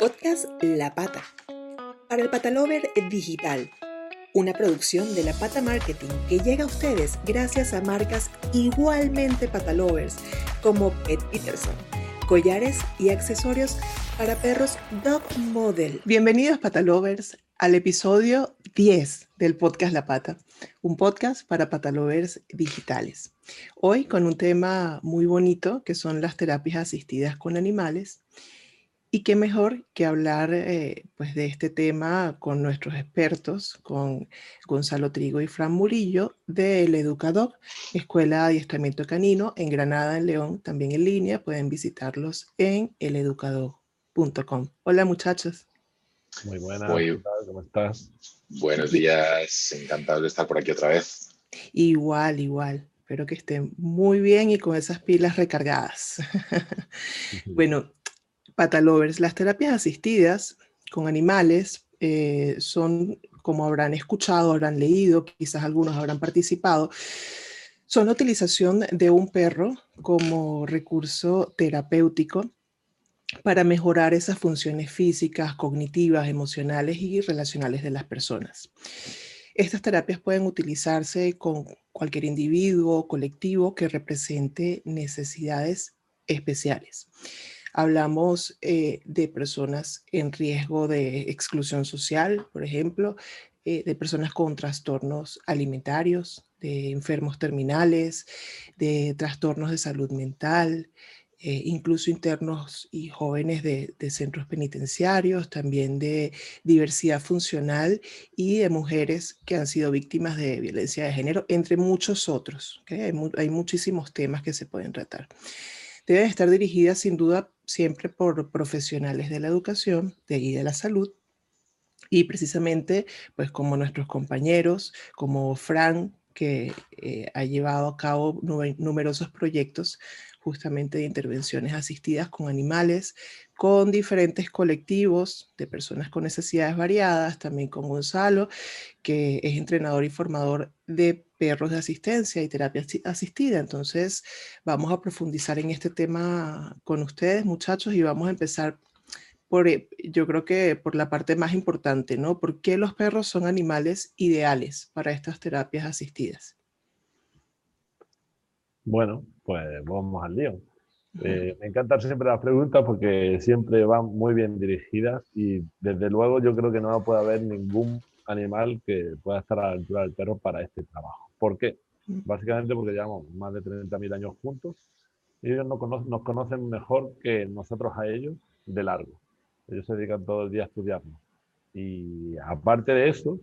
Podcast La Pata. Para el Patalover Digital. Una producción de La Pata Marketing que llega a ustedes gracias a marcas igualmente patalovers como Pet Peterson, collares y accesorios para perros Dog Model. Bienvenidos patalovers al episodio 10 del podcast La Pata, un podcast para patalovers digitales. Hoy con un tema muy bonito que son las terapias asistidas con animales y qué mejor que hablar eh, pues de este tema con nuestros expertos, con Gonzalo Trigo y Fran Murillo del Educador, Escuela de Adiestramiento Canino en Granada, en León, también en línea. Pueden visitarlos en eleducador.com. Hola muchachos. Muy buenas, ¿cómo estás? Buenos días, encantado de estar por aquí otra vez. Igual, igual. Espero que estén muy bien y con esas pilas recargadas. bueno, Patalovers, las terapias asistidas con animales eh, son, como habrán escuchado, habrán leído, quizás algunos habrán participado, son la utilización de un perro como recurso terapéutico para mejorar esas funciones físicas, cognitivas, emocionales y relacionales de las personas. Estas terapias pueden utilizarse con cualquier individuo o colectivo que represente necesidades especiales. Hablamos eh, de personas en riesgo de exclusión social, por ejemplo, eh, de personas con trastornos alimentarios, de enfermos terminales, de trastornos de salud mental, eh, incluso internos y jóvenes de, centros penitenciarios, también de diversidad funcional y de mujeres que han sido víctimas de violencia de género, entre muchos otros. hay muchísimos temas que se pueden tratar deben estar dirigidas sin duda siempre por profesionales de la educación de y de la salud y precisamente pues como nuestros compañeros, como Fran, que eh, ha llevado a cabo numerosos proyectos justamente de intervenciones asistidas con animales, con diferentes colectivos de personas con necesidades variadas, también con Gonzalo, que es entrenador y formador de perros de asistencia y terapia asistida. Entonces, vamos a profundizar en este tema con ustedes, muchachos, y vamos a empezar por, eh, yo creo que por la parte más importante, ¿no? ¿Por qué los perros son animales ideales para estas terapias asistidas? Bueno, pues vamos al lío. Eh, me encantan siempre las preguntas porque siempre van muy bien dirigidas y desde luego yo creo que no puede haber ningún animal que pueda estar a la altura del perro para este trabajo. ¿Por qué? Básicamente porque llevamos más de 30.000 años juntos y ellos nos conocen, nos conocen mejor que nosotros a ellos de largo. Ellos se dedican todo el día a estudiarnos. Y aparte de eso,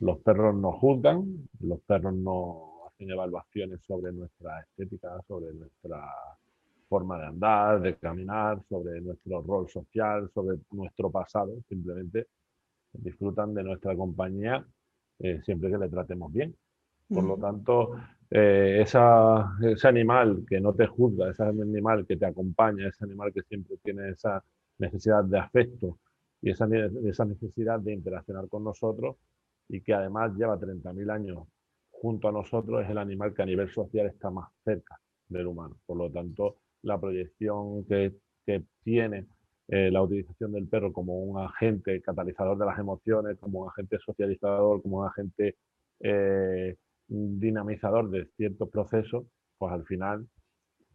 los perros nos juzgan, los perros nos hacen evaluaciones sobre nuestra estética, sobre nuestra forma de andar, de caminar, sobre nuestro rol social, sobre nuestro pasado. Simplemente disfrutan de nuestra compañía eh, siempre que le tratemos bien. Por lo tanto, eh, esa, ese animal que no te juzga, ese animal que te acompaña, ese animal que siempre tiene esa necesidad de afecto y esa, esa necesidad de interaccionar con nosotros y que además lleva 30.000 años junto a nosotros, es el animal que a nivel social está más cerca del humano. Por lo tanto, la proyección que, tiene eh, la utilización del perro como un agente catalizador de las emociones, como un agente socializador, como un agente eh, dinamizador de ciertos procesos, pues al final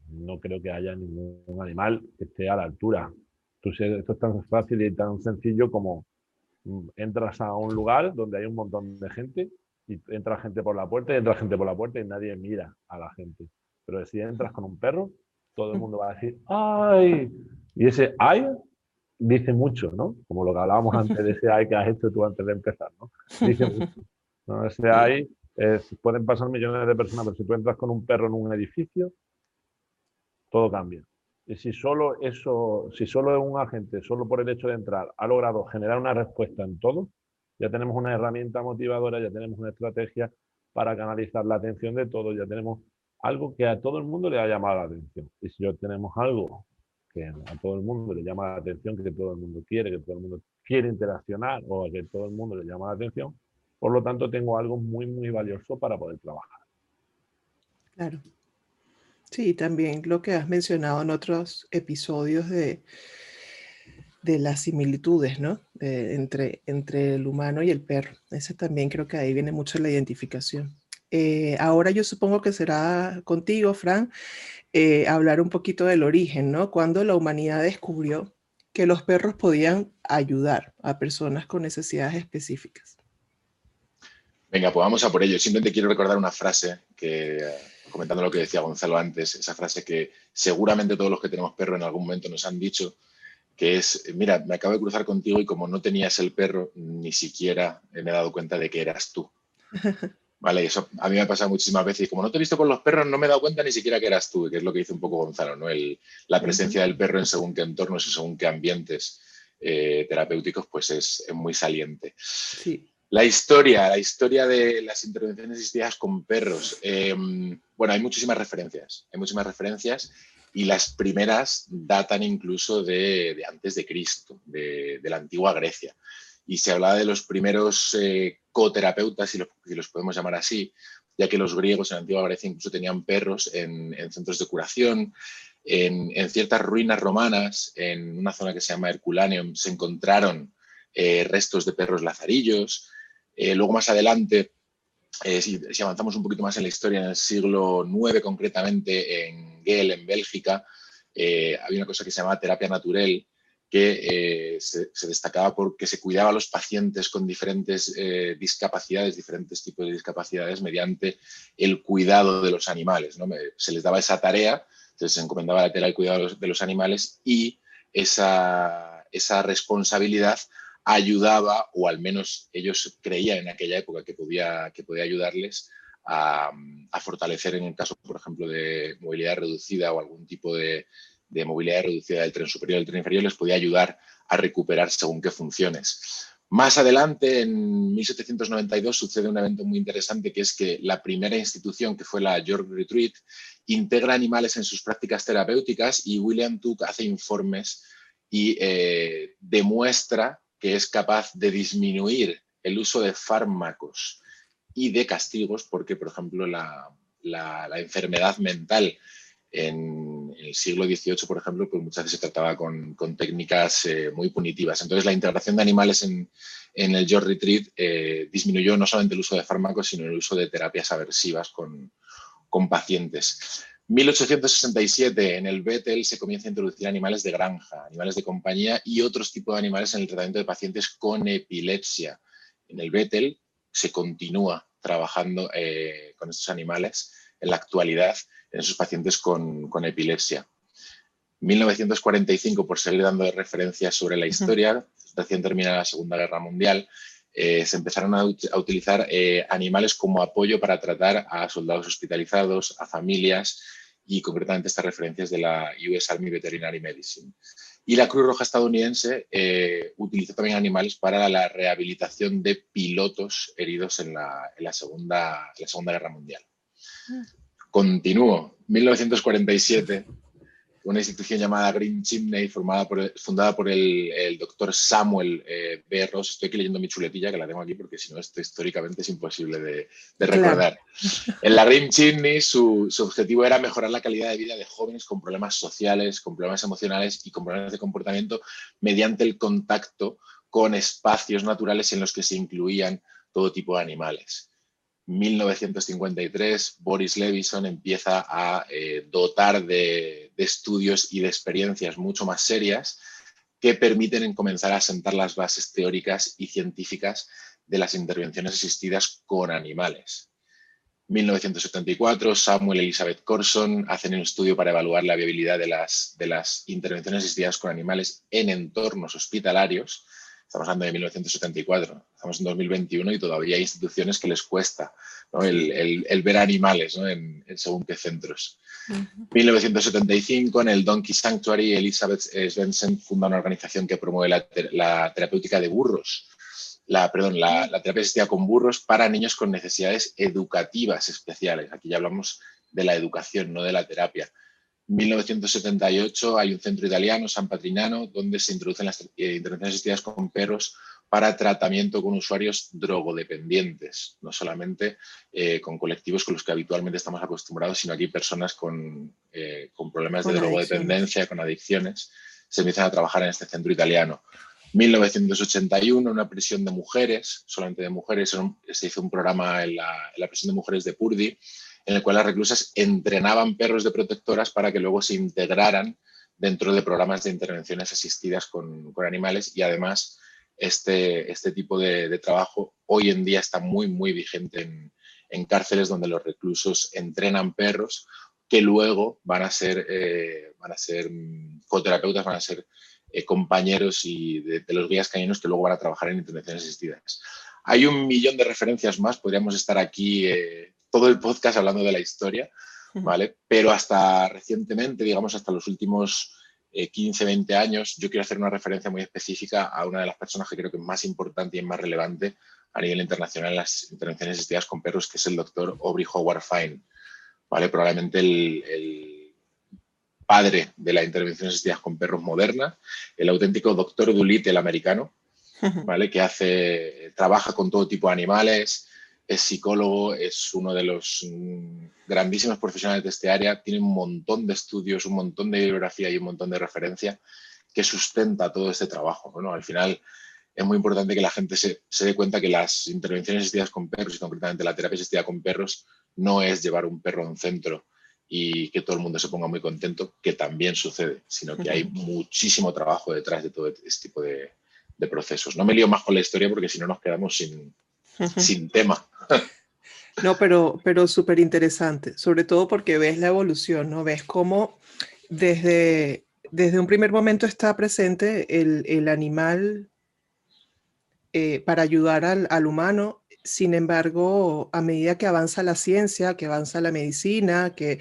no creo que haya ningún animal que esté a la altura. esto es tan fácil y tan sencillo como mm, entras a un lugar donde hay un montón de gente y entra gente por la puerta y entra gente por la puerta y nadie mira a la gente. Pero si entras con un perro, todo el mundo va a decir, ¡ay! Y ese ay dice mucho, ¿no? Como lo que hablábamos antes de ese ay que has hecho tú antes de empezar, ¿no? Dice mucho. ¿no? Ese ay, pueden pasar millones de personas, pero si tú entras con un perro en un edificio, todo cambia. Y si solo eso, si solo un agente, solo por el hecho de entrar, ha logrado generar una respuesta en todo, ya tenemos una herramienta motivadora, ya tenemos una estrategia para canalizar la atención de todos, ya tenemos algo que a todo el mundo le ha llamado la atención. Y si yo tenemos algo que a todo el mundo le llama la atención, que todo el mundo quiere, que todo el mundo quiere interaccionar o que todo el mundo le llama la atención, por lo tanto tengo algo muy, muy valioso para poder trabajar. Claro. Sí, también lo que has mencionado en otros episodios de, de las similitudes, ¿no? entre, entre el humano y el perro. Ese también creo que ahí viene mucho la identificación. Eh, ahora yo supongo que será contigo, Fran, eh, hablar un poquito del origen, ¿no? Cuando la humanidad descubrió que los perros podían ayudar a personas con necesidades específicas. Venga, pues vamos a por ello. Simplemente quiero recordar una frase que, comentando lo que decía Gonzalo antes, esa frase que seguramente todos los que tenemos perro en algún momento nos han dicho, que es, mira, me acabo de cruzar contigo y como no tenías el perro, ni siquiera me he dado cuenta de que eras tú. Vale, eso a mí me ha pasado muchísimas veces. Y como no te he visto con los perros, no me he dado cuenta ni siquiera que eras tú, que es lo que dice un poco Gonzalo, ¿no? la presencia del perro en según qué entornos y según qué ambientes eh, terapéuticos, pues es, muy saliente. La historia, la historia de las intervenciones asistidas con perros. Em, bueno, hay muchísimas referencias, hay muchísimas referencias y las primeras datan incluso de, antes de Cristo, de, la antigua Grecia y se hablaba de los primeros eh, coterapeutas, si los, podemos llamar así, ya que los griegos en la antigua Grecia incluso tenían perros en, centros de curación. En, ciertas ruinas romanas, en una zona que se llama Herculaneum, se encontraron eh, restos de perros lazarillos. Eh, luego más adelante, si, avanzamos un poquito más en la historia, en el siglo IX concretamente, en Gel, en Bélgica, había una cosa que se llamaba terapia natural, que eh, se, destacaba porque se cuidaba a los pacientes con diferentes eh, discapacidades, diferentes tipos de discapacidades, mediante el cuidado de los animales. ¿no? Se les daba esa tarea, se les encomendaba la tela el cuidado de los, animales y esa, responsabilidad ayudaba, o al menos ellos creían en aquella época que podía, que podía ayudarles a, fortalecer en el caso, por ejemplo, de movilidad reducida o algún tipo de, de movilidad reducida del tren superior y del tren inferior les podía ayudar a recuperar según qué funciones. Más adelante, en 1792, sucede un evento muy interesante que es que la primera institución, que fue la York Retreat, integra animales en sus prácticas terapéuticas y William Tuck hace informes y eh, demuestra que es capaz de disminuir el uso de fármacos y de castigos, porque, por ejemplo, la, enfermedad mental en, el siglo XVIII, por ejemplo, pues muchas veces se trataba con, técnicas eh, muy punitivas. Entonces, la integración de animales en, el George Retreat eh, disminuyó no solamente el uso de fármacos, sino el uso de terapias aversivas con pacientes. 1867, en el Bethel, se comienza a introducir animales de granja, animales de compañía y otros tipos de animales en el tratamiento de pacientes con epilepsia. En el Bethel se continúa trabajando eh, con estos animales en la actualidad en esos pacientes con, epilepsia. 1945, por seguir dando referencias sobre la historia, recién terminada la Segunda Guerra Mundial, eh, se empezaron a, utilizar eh, animales como apoyo para tratar a soldados hospitalizados, a familias y concretamente estas referencias de la US Army Veterinary Medicine. Y la Cruz Roja estadounidense eh, utilizó también animales para la rehabilitación de pilotos heridos en la, segunda, en la segunda Guerra Mundial. Ah. Continúo. 1947, una institución llamada Green Chimney, formada por, fundada por el, doctor Samuel eh, B. Ross. Estoy aquí leyendo mi chuletilla, que la tengo aquí porque si no, esto históricamente es imposible de, recordar. En la Green Chimney, su, su, objetivo era mejorar la calidad de vida de jóvenes con problemas sociales, con problemas emocionales y con problemas de comportamiento mediante el contacto con espacios naturales en los que se incluían todo tipo de animales. 1953, Boris Levison empieza a eh, dotar de, estudios y de experiencias mucho más serias que permiten comenzar a sentar las bases teóricas y científicas de las intervenciones asistidas con animales. 1974, Samuel y Elizabeth Corson hacen un estudio para evaluar la viabilidad de las, de las intervenciones asistidas con animales en entornos hospitalarios Estamos hablando de 1974, estamos en 2021 y todavía hay instituciones que les cuesta el, ver animales en, según qué centros. En 1975, en el Donkey Sanctuary, Elizabeth Svensson funda una organización que promueve la, terapéutica de burros. La, perdón, la, terapia asistida con burros para niños con necesidades educativas especiales. Aquí ya hablamos de la educación, no de la terapia. 1978 hay un centro italiano, San Patrignano, donde se introducen las eh, intervenciones asistidas con perros para tratamiento con usuarios drogodependientes, no solamente eh, con colectivos con los que habitualmente estamos acostumbrados, sino aquí personas con, eh, problemas de drogodependencia, con adicciones, se empiezan a trabajar en este centro italiano. 1981, una prisión de mujeres, solamente de mujeres, se hizo un programa en la, prisión de mujeres de Purdi, en el cual las reclusas entrenaban perros de protectoras para que luego se integraran dentro de programas de intervenciones asistidas con, con animales y además este, este tipo de, trabajo hoy en día está muy, muy vigente en, cárceles donde los reclusos entrenan perros que luego van a ser, eh, van a ser mm, coterapeutas, van a ser eh, compañeros y de, los guías caninos que luego van a trabajar en intervenciones asistidas. Hay un millón de referencias más, podríamos estar aquí eh, todo el podcast hablando de la historia, ¿vale? Pero hasta recientemente, digamos hasta los últimos 15, eh, 20 años, yo quiero hacer una referencia muy específica a una de las personas que creo que es más importante y es más relevante a nivel internacional en las intervenciones asistidas con perros, que es el doctor Aubrey Howard Fine. ¿vale? Probablemente el, padre de la intervención asistidas con perros moderna, el auténtico doctor Dulit, el americano, ¿vale? que hace, trabaja con todo tipo de animales, es psicólogo, es uno de los mm, grandísimos profesionales de este área, tiene un montón de estudios, un montón de bibliografía y un montón de referencia que sustenta todo este trabajo. Bueno, al final es muy importante que la gente se, dé cuenta que las intervenciones asistidas con perros y concretamente la terapia asistida con perros no es llevar un perro a un centro y que todo el mundo se ponga muy contento, que también sucede, sino que hay muchísimo trabajo detrás de todo este tipo de, de procesos. No me lío más con la historia porque si no nos quedamos sin, sin tema. No, pero, pero súper interesante, sobre todo porque ves la evolución, ¿no? Ves cómo desde, desde un primer momento está presente el, animal eh, para ayudar al, humano, sin embargo, a medida que avanza la ciencia, que avanza la medicina, que,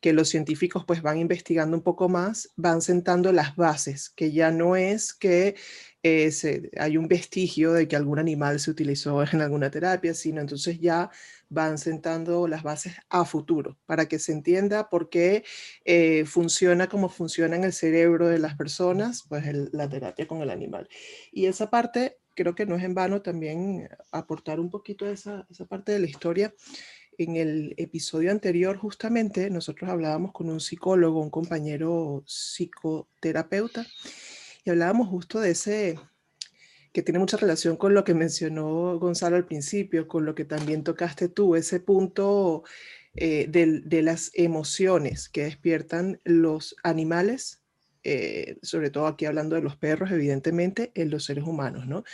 que los científicos pues van investigando un poco más, van sentando las bases, que ya no es que hay un vestigio de que algún animal se utilizó en alguna terapia, sino entonces ya van sentando las bases a futuro para que se entienda por qué eh, funciona como funciona en el cerebro de las personas, pues la terapia con el animal. Y esa parte creo que no es en vano también aportar un poquito de esa, esa parte de la historia. En el episodio anterior, justamente, nosotros hablábamos con un psicólogo, un compañero psicoterapeuta, hablábamos justo de ese, que tiene mucha relación con lo que mencionó Gonzalo al principio, con lo que también tocaste tú, ese punto eh, de, las emociones que despiertan los animales, eh, sobre todo aquí hablando de los perros, evidentemente, en los seres humanos, ¿no?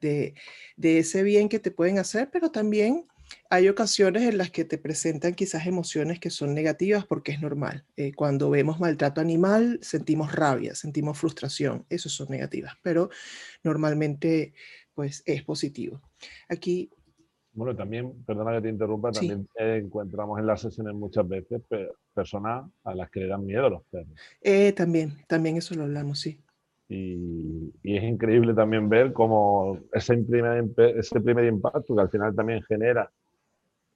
De, de ese bien que te pueden hacer, pero también hay ocasiones en las que te presentan quizás emociones que son negativas porque es normal. Eh, cuando vemos maltrato animal, sentimos rabia, sentimos frustración. Esas son negativas, pero normalmente pues es positivo. Aquí... Bueno, también, perdona que te interrumpa, también encontramos en las sesiones muchas veces personas a las que le dan miedo los perros. Eh, también, también eso lo hablamos, sí. Y, es increíble también ver cómo ese primer, ese primer impacto que al final también genera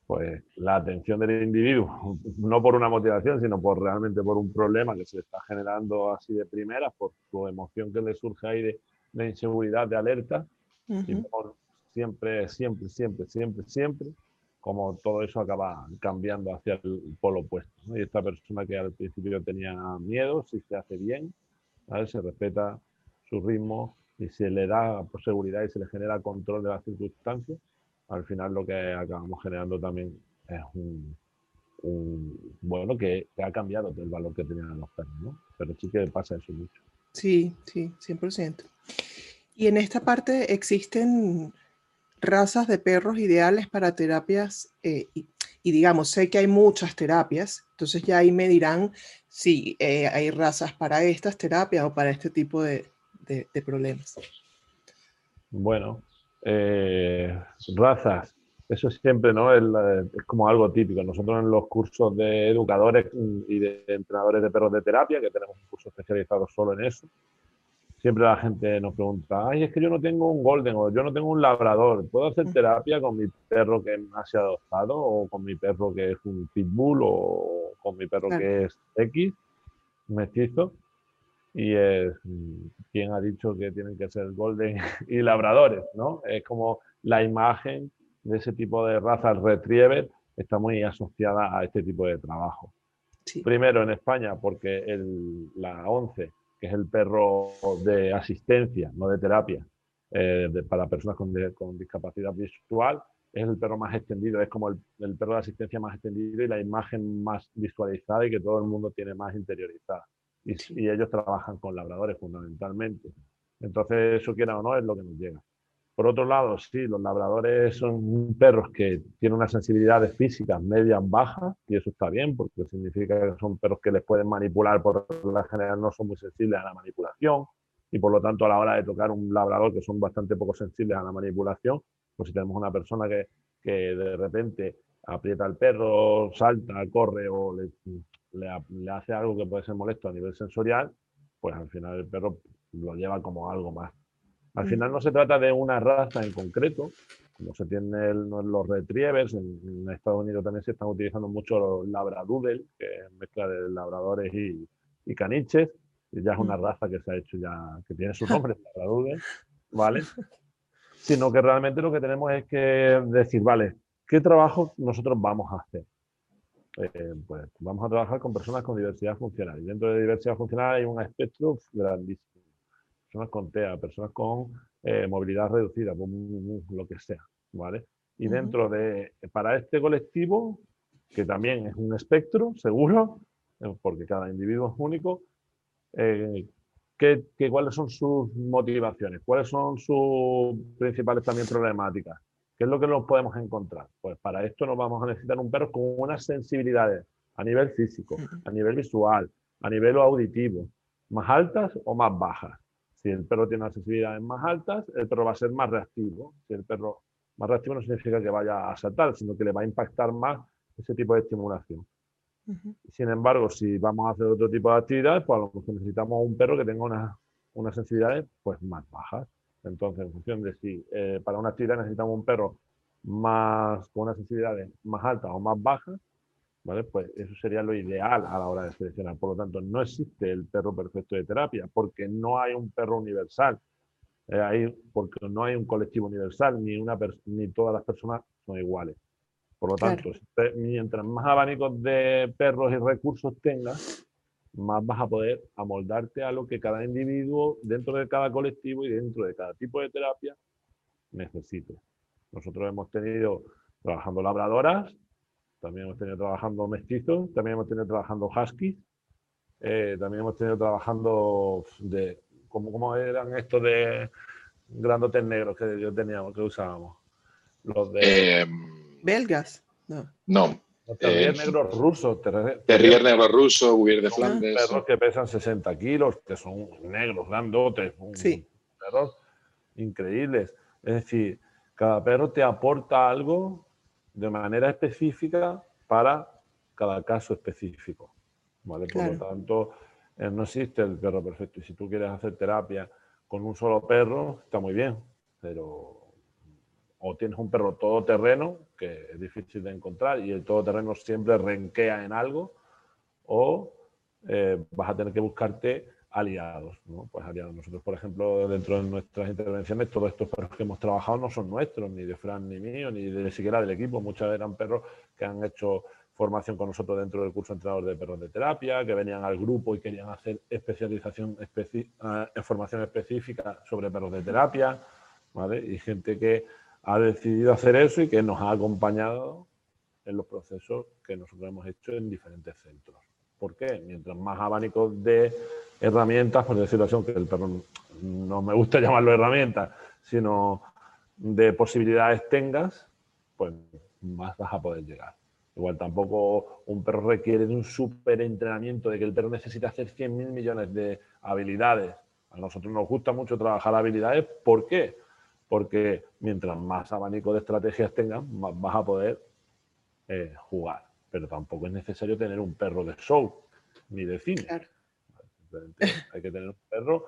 pues la atención del individuo, no por una motivación, sino por realmente por un problema que se está generando así de primera, por su emoción que le surge ahí de, inseguridad, de alerta, y por siempre, siempre, siempre, siempre, siempre, como todo eso acaba cambiando hacia el polo opuesto. Y esta persona que al principio tenía miedo, si se hace bien, se respeta su ritmo y se le da seguridad y se le genera control de las circunstancias, al final lo que acabamos generando también es un, bueno, que, ha cambiado el valor que tenían los perros, ¿no? Pero sí que pasa eso mucho. Sí, sí, 100%. Y en esta parte existen razas de perros ideales para terapias eh, y, digamos, sé que hay muchas terapias, entonces ya ahí me dirán si eh, hay razas para estas terapias o para este tipo de, de problemas. Bueno, eh, razas, eso siempre ¿no? Es, es, como algo típico. Nosotros en los cursos de educadores y de entrenadores de perros de terapia, que tenemos un curso especializado solo en eso, siempre la gente nos pregunta, ay, es que yo no tengo un golden o yo no tengo un labrador, ¿puedo hacer terapia con mi perro que ha sido adoptado o con mi perro que es un pitbull o con mi perro que es X? mestizos y es quien ha dicho que tienen que ser golden y labradores, ¿no? Es como la imagen de ese tipo de razas retriever está muy asociada a este tipo de trabajo. Primero en España porque el, la 11, que es el perro de asistencia, no de terapia, eh, para personas con, con, discapacidad visual, es el perro más extendido, es como el, el, perro de asistencia más extendido y la imagen más visualizada y que todo el mundo tiene más interiorizada. Y, y ellos trabajan con labradores fundamentalmente. Entonces, eso quiera o no, es lo que nos llega. Por otro lado, sí, los labradores son perros que tienen unas sensibilidades físicas medias bajas y eso está bien porque significa que son perros que les pueden manipular, por la general no son muy sensibles a la manipulación y por lo tanto a la hora de tocar un labrador que son bastante poco sensibles a la manipulación, pues si tenemos una persona que, que de repente aprieta al perro, salta, corre o le, le hace algo que puede ser molesto a nivel sensorial, pues al final el perro lo lleva como algo más al mm. final no se trata de una raza en concreto, como se tienen los retrievers, en, Estados Unidos también se están utilizando mucho los labradoodle, que es mezcla de labradores y, caniches, y ya es una mm. raza que se ha hecho ya, que tiene su nombre, labradoodle, ¿vale? Sino que realmente lo que tenemos es que decir, vale, ¿qué trabajo nosotros vamos a hacer? Eh, pues vamos a trabajar con personas con diversidad funcional. Y dentro de diversidad funcional hay un espectro grandísimo personas con TEA, personas con eh, movilidad reducida, lo que sea, ¿vale? Y dentro de, para este colectivo, que también es un espectro, seguro, eh, porque cada individuo es único, eh, ¿qué, cuáles son sus motivaciones? ¿Cuáles son sus principales también problemáticas? ¿Qué es lo que nos podemos encontrar? Pues para esto nos vamos a necesitar un perro con unas sensibilidades a nivel físico, a nivel visual, a nivel auditivo, más altas o más bajas. Si el perro tiene las sensibilidades más altas, el perro va a ser más reactivo. Si el perro más reactivo no significa que vaya a saltar, sino que le va a impactar más ese tipo de estimulación. Sin embargo, si vamos a hacer otro tipo de actividades, pues a lo mejor necesitamos un perro que tenga unas, sensibilidades pues, más bajas. Entonces, en función de si eh, para una actividad necesitamos un perro más, con unas sensibilidades más altas o más bajas, pues eso sería lo ideal a la hora de seleccionar. Por lo tanto, no existe el perro perfecto de terapia porque no hay un perro universal. Eh, porque no hay un colectivo universal, ni, una ni todas las personas son iguales. Por lo tanto, mientras más abanicos de perros y recursos tengas, más vas a poder amoldarte a lo que cada individuo dentro de cada colectivo y dentro de cada tipo de terapia necesite. Nosotros hemos tenido trabajando labradoras, también hemos tenido trabajando mestizos, también hemos tenido trabajando huskies, eh, también hemos tenido trabajando de, ¿cómo, eran estos de grandotes negros que yo teníamos, que usábamos? Los de... Em, Belgas, no. No. Terrier eh, negros rusos. Terrier negro ruso, Guir de Flandes. Perros que pesan 60 kilos, que son negros, grandotes. Sí. Perros increíbles. Es decir, cada perro te aporta algo de manera específica para cada caso específico. ¿vale? Por lo tanto, eh, no existe el perro perfecto. Y si tú quieres hacer terapia con un solo perro, está muy bien, pero o tienes un perro todoterreno, que es difícil de encontrar, y el todoterreno siempre renquea en algo, o eh, vas a tener que buscarte aliados, ¿no? Pues aliados. Nosotros, por ejemplo, dentro de nuestras intervenciones, todos estos perros que hemos trabajado no son nuestros, ni de Fran ni mío, ni de siquiera del equipo. Muchos eran perros que han hecho formación con nosotros dentro del curso entrenador de perros de terapia, que venían al grupo y querían hacer especialización, especi eh, formación específica sobre perros de terapia, ¿vale? Y gente que ha decidido hacer eso y que nos ha acompañado en los procesos que nosotros hemos hecho en diferentes centros. ¿Por qué? Mientras más abanico de herramientas, por decirlo así, que el perro no me gusta llamarlo herramientas, sino de posibilidades tengas, pues más vas a poder llegar. Igual tampoco un perro requiere de un súper entrenamiento, de que el perro necesita hacer 100.000 millones de habilidades. A nosotros nos gusta mucho trabajar habilidades. ¿Por qué? Porque mientras más abanico de estrategias tengas, más vas a poder eh, jugar. Pero tampoco es necesario tener un perro de show ni de cine. Hay que tener un perro.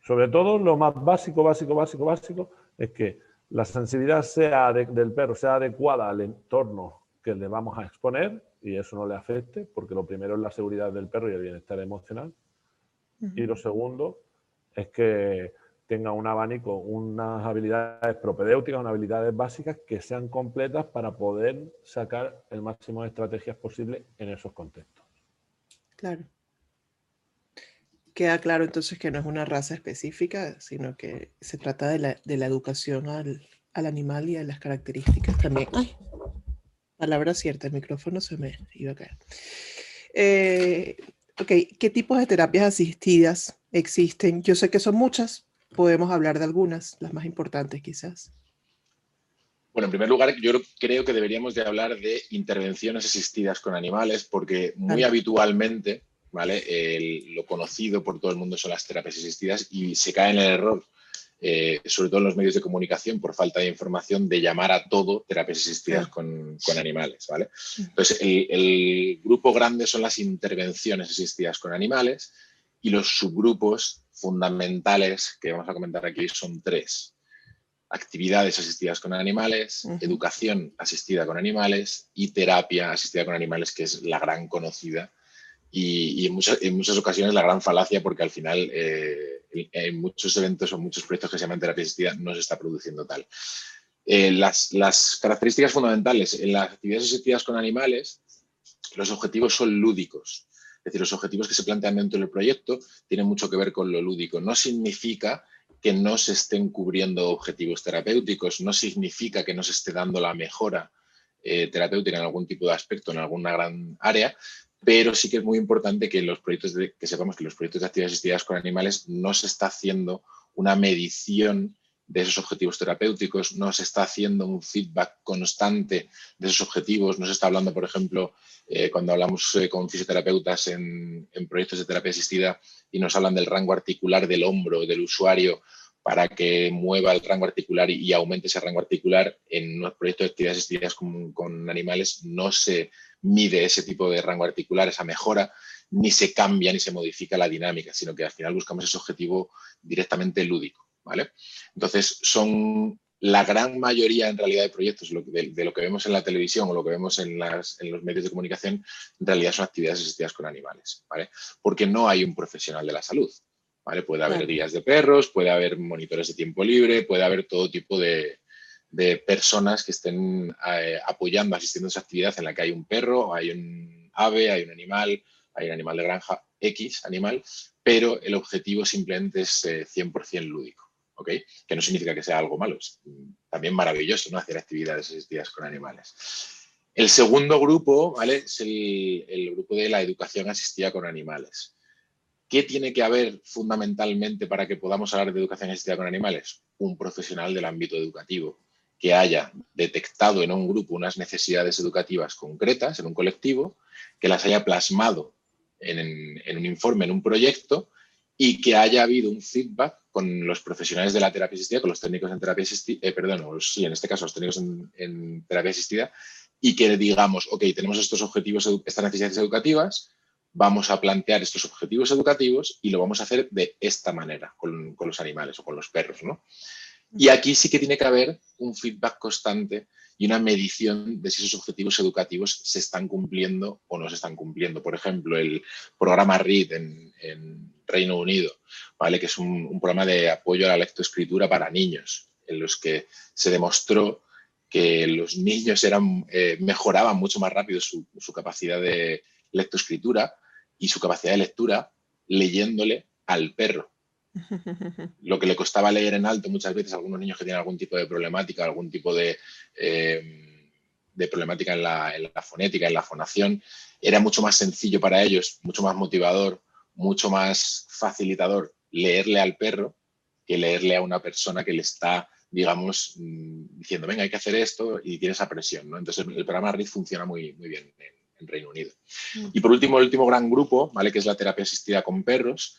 Sobre todo, lo más básico, básico, básico, básico, es que la sensibilidad sea del perro sea adecuada al entorno que le vamos a exponer y eso no le afecte, porque lo primero es la seguridad del perro y el bienestar emocional. Y lo segundo es que tenga un abanico, unas habilidades propedéuticas, unas habilidades básicas que sean completas para poder sacar el máximo de estrategias posibles en esos contextos. Claro. Queda claro entonces que no es una raza específica, sino que se trata de la, educación al, animal y a las características también. Ay, palabra cierta, el micrófono se me iba a caer. Eh, ok, ¿qué tipos de terapias asistidas existen? Yo sé que son muchas, podemos hablar de algunas, las más importantes quizás. Bueno, en primer lugar, yo creo que deberíamos de hablar de intervenciones asistidas con animales, porque muy habitualmente, ¿vale? lo conocido por todo el mundo son las terapias asistidas y se cae en el error, eh, sobre todo en los medios de comunicación, por falta de información, de llamar a todo terapias asistidas con, animales, ¿vale? Entonces, el grupo grande son las intervenciones asistidas con animales y los subgrupos fundamentales que vamos a comentar aquí son tres. Actividades asistidas con animales, educación asistida con animales y terapia asistida con animales, que es la gran conocida y, en, muchas, ocasiones la gran falacia porque al final eh, en muchos eventos o muchos proyectos que se llaman terapia asistida no se está produciendo tal. Eh, las, las características fundamentales en las actividades asistidas con animales, los objetivos son lúdicos. Es decir, los objetivos que se plantean dentro del proyecto tienen mucho que ver con lo lúdico. No significa que no se estén cubriendo objetivos terapéuticos, no significa que no se esté dando la mejora eh, terapéutica en algún tipo de aspecto, en alguna gran área, pero sí que es muy importante que los proyectos que sepamos que los proyectos de actividades asistidas con animales no se está haciendo una medición de esos objetivos terapéuticos, no se está haciendo un feedback constante de esos objetivos, no se está hablando, por ejemplo, eh, cuando hablamos eh, con fisioterapeutas en, proyectos de terapia asistida y nos hablan del rango articular del hombro del usuario para que mueva el rango articular y, aumente ese rango articular, en los proyectos de actividades asistidas con animales no se mide ese tipo de rango articular, esa mejora, ni se cambia ni se modifica la dinámica, sino que al final buscamos ese objetivo directamente lúdico. ¿Vale? Entonces, son la gran mayoría en realidad de proyectos de, lo que vemos en la televisión o lo que vemos en, los medios de comunicación, en realidad son actividades asistidas con animales, ¿vale? Porque no hay un profesional de la salud, ¿vale? Puede haber guías de perros, puede haber monitores de tiempo libre, puede haber todo tipo de, personas que estén eh, apoyando, asistiendo a esa actividad en la que hay un perro, hay un ave, hay un animal, hay un animal de granja X animal, pero el objetivo simplemente es 100% eh, Que no significa que sea algo malo, es también maravilloso, ¿no? Hacer actividades asistidas con animales. El segundo grupo, ¿vale? Es el, grupo de la educación asistida con animales. ¿Qué tiene que haber fundamentalmente para que podamos hablar de educación asistida con animales? Un profesional del ámbito educativo que haya detectado en un grupo unas necesidades educativas concretas, en un colectivo, que las haya plasmado en un informe, en un proyecto y que haya habido un feedback con los profesionales de la terapia asistida, con los técnicos en terapia asistida, eh, perdón, en este caso los técnicos en, terapia asistida, y que digamos, ok, tenemos estos objetivos, estas necesidades educativas, vamos a plantear estos objetivos educativos y lo vamos a hacer de esta manera con, con los animales o con los perros, ¿no? Y aquí sí que tiene que haber un feedback constante y una medición de si esos objetivos educativos se están cumpliendo o no se están cumpliendo. Por ejemplo, el programa READ en, Reino Unido, ¿vale? que es un, programa de apoyo a la lectoescritura para niños, en los que se demostró que los niños eran, eh, mejoraban mucho más rápido su, su capacidad de lectoescritura y su capacidad de lectura leyéndole al perro lo que le costaba leer en alto muchas veces a algunos niños que tienen algún tipo de problemática, algún tipo de, eh, de problemática en la, fonética, en la fonación, era mucho más sencillo para ellos, mucho más motivador, mucho más facilitador leerle al perro que leerle a una persona que le está, digamos, mm, diciendo, venga, hay que hacer esto y tiene esa presión. ¿no? Entonces, el programa RID funciona muy, muy bien en, en Reino Unido. Mm. Y por último, el último gran grupo, ¿vale? que es la terapia asistida con perros,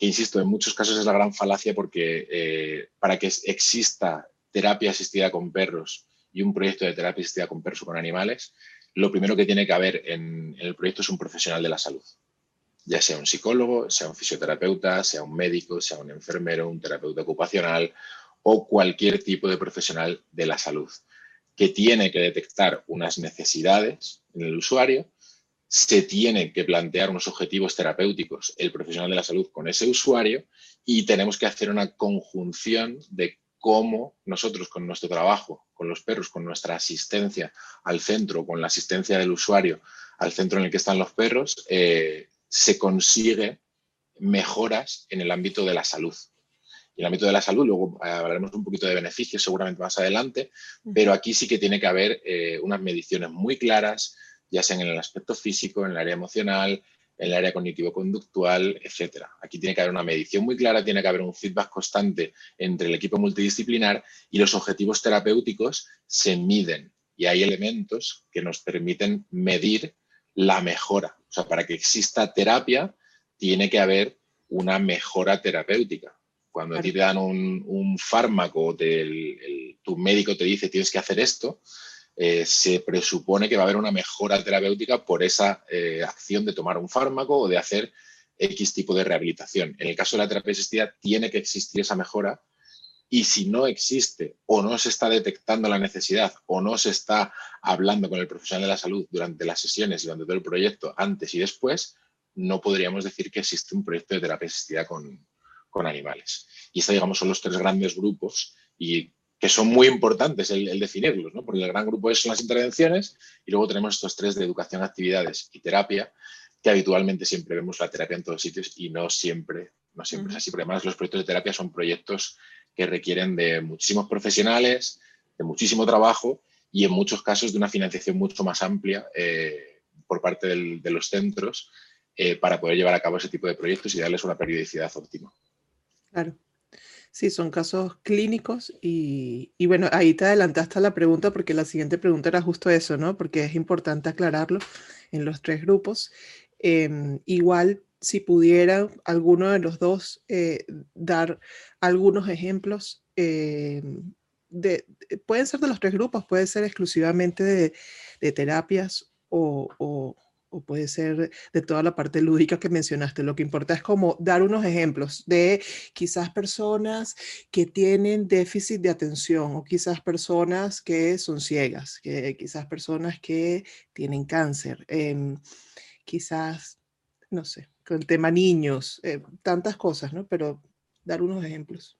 que insisto, en muchos casos es la gran falacia porque eh, para que exista terapia asistida con perros y un proyecto de terapia asistida con perros o con animales, lo primero que tiene que haber en, el proyecto es un profesional de la salud, ya sea un psicólogo, sea un fisioterapeuta, sea un médico, sea un enfermero, un terapeuta ocupacional o cualquier tipo de profesional de la salud, que tiene que detectar unas necesidades en el usuario se tiene que plantear unos objetivos terapéuticos el profesional de la salud con ese usuario y tenemos que hacer una conjunción de cómo nosotros con nuestro trabajo, con los perros, con nuestra asistencia al centro, con la asistencia del usuario al centro en el que están los perros, eh, se consigue mejoras en el ámbito de la salud. Y en el ámbito de la salud, luego hablaremos un poquito de beneficios seguramente más adelante, pero aquí sí que tiene que haber eh, unas mediciones muy claras, ya sean en el aspecto físico, en el área emocional, en el área cognitivo-conductual, etc. Aquí tiene que haber una medición muy clara, tiene que haber un feedback constante entre el equipo multidisciplinar y los objetivos terapéuticos se miden y hay elementos que nos permiten medir la mejora. O sea, para que exista terapia, tiene que haber una mejora terapéutica. Cuando te dan un, fármaco, tu médico te dice tienes que hacer esto, eh, se presupone que va a haber una mejora terapéutica por esa eh, acción de tomar un fármaco o de hacer X tipo de rehabilitación. En el caso de la terapia asistida, tiene que existir esa mejora y si no existe o no se está detectando la necesidad o no se está hablando con el profesional de la salud durante las sesiones durante todo el proyecto, antes y después, no podríamos decir que existe un proyecto de terapia asistida con, animales. Y estos, digamos, son los tres grandes grupos y que son muy importantes el, definirlos, ¿no? porque el gran grupo son las intervenciones y luego tenemos estos tres de educación, actividades y terapia, que habitualmente siempre vemos la terapia en todos sitios y no siempre, no siempre es así, porque además los proyectos de terapia son proyectos que requieren de muchísimos profesionales, de muchísimo trabajo y en muchos casos de una financiación mucho más amplia eh, por parte de los centros eh, para poder llevar a cabo ese tipo de proyectos y darles una periodicidad óptima. Claro. Sí, son casos clínicos y, bueno, ahí te adelantaste a la pregunta porque la siguiente pregunta era justo eso, ¿no? Porque es importante aclararlo en los tres grupos. Em, igual, si pudiera alguno de los dos eh, dar algunos ejemplos, em, de, pueden ser de los tres grupos, puede ser exclusivamente de, terapias o o puede ser de toda la parte lúdica que mencionaste. Lo que importa es como dar unos ejemplos de quizás personas que tienen déficit de atención o quizás personas que son ciegas, que quizás personas que tienen cáncer, em, quizás, no sé, con el tema niños, eh, tantas cosas, ¿no? Pero dar unos ejemplos.